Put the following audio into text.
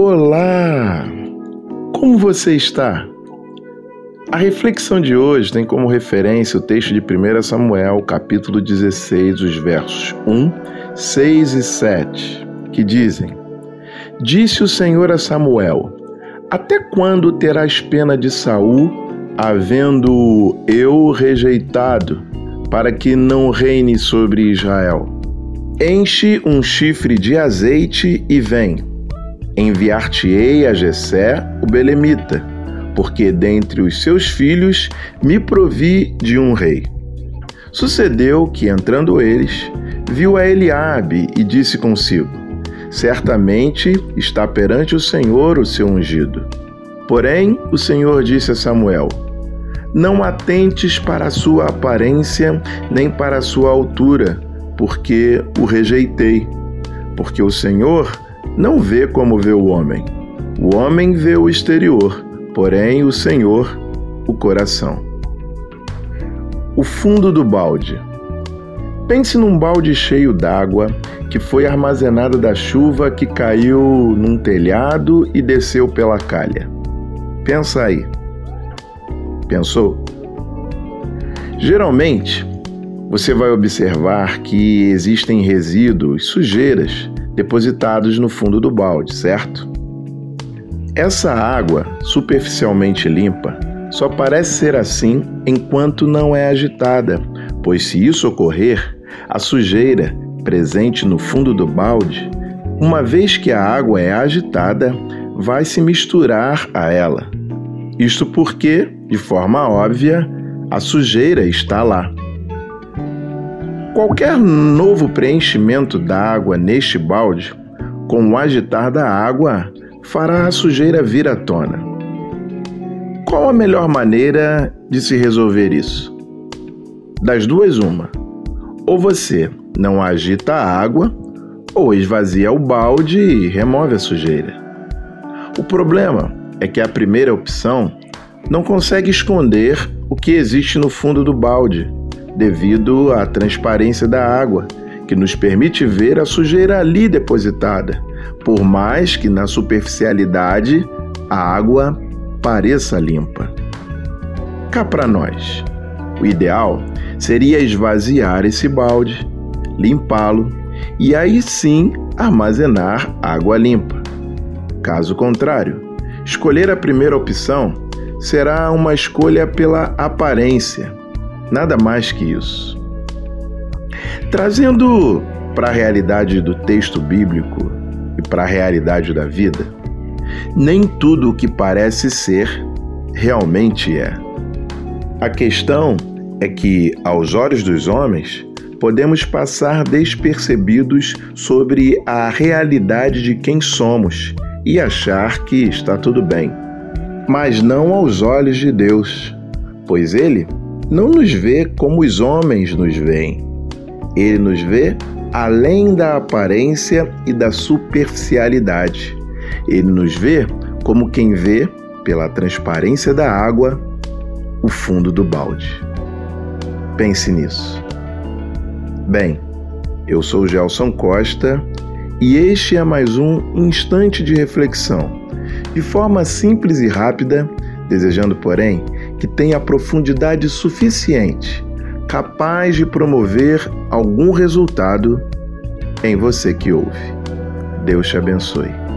Olá! Como você está? A reflexão de hoje tem como referência o texto de 1 Samuel, capítulo 16, os versos 1, 6 e 7, que dizem: Disse o Senhor a Samuel: Até quando terás pena de Saul, havendo eu rejeitado, para que não reine sobre Israel? Enche um chifre de azeite e vem Enviar-te-ei a Jessé, o belemita, porque dentre os seus filhos me provi de um rei. Sucedeu que, entrando eles, viu a Eliabe e disse consigo: Certamente está perante o Senhor o seu ungido. Porém, o Senhor disse a Samuel: Não atentes para a sua aparência, nem para a sua altura, porque o rejeitei. Porque o Senhor não vê como vê o homem. O homem vê o exterior, porém o Senhor, o coração. O fundo do balde. Pense num balde cheio d'água que foi armazenada da chuva que caiu num telhado e desceu pela calha. Pensa aí. Pensou? Geralmente, você vai observar que existem resíduos, sujeiras, depositados no fundo do balde, certo? Essa água, superficialmente limpa, só parece ser assim enquanto não é agitada, pois se isso ocorrer, a sujeira presente no fundo do balde, uma vez que a água é agitada, vai se misturar a ela. Isto porque, de forma óbvia, a sujeira está lá. Qualquer novo preenchimento da água neste balde, com o agitar da água, fará a sujeira vir à tona. Qual a melhor maneira de se resolver isso? Das duas, uma. Ou você não agita a água, ou esvazia o balde e remove a sujeira. O problema é que a primeira opção não consegue esconder o que existe no fundo do balde devido à transparência da água, que nos permite ver a sujeira ali depositada, por mais que na superficialidade a água pareça limpa. Cá para nós, o ideal seria esvaziar esse balde, limpá-lo e aí sim armazenar água limpa. Caso contrário, escolher a primeira opção será uma escolha pela aparência Nada mais que isso. Trazendo para a realidade do texto bíblico e para a realidade da vida, nem tudo o que parece ser realmente é. A questão é que, aos olhos dos homens, podemos passar despercebidos sobre a realidade de quem somos e achar que está tudo bem. Mas não aos olhos de Deus, pois Ele não nos vê como os homens nos veem. Ele nos vê além da aparência e da superficialidade. Ele nos vê como quem vê, pela transparência da água, o fundo do balde. Pense nisso. Bem, eu sou Gelson Costa e este é mais um instante de reflexão. De forma simples e rápida, desejando, porém, que tenha profundidade suficiente, capaz de promover algum resultado em você que ouve. Deus te abençoe.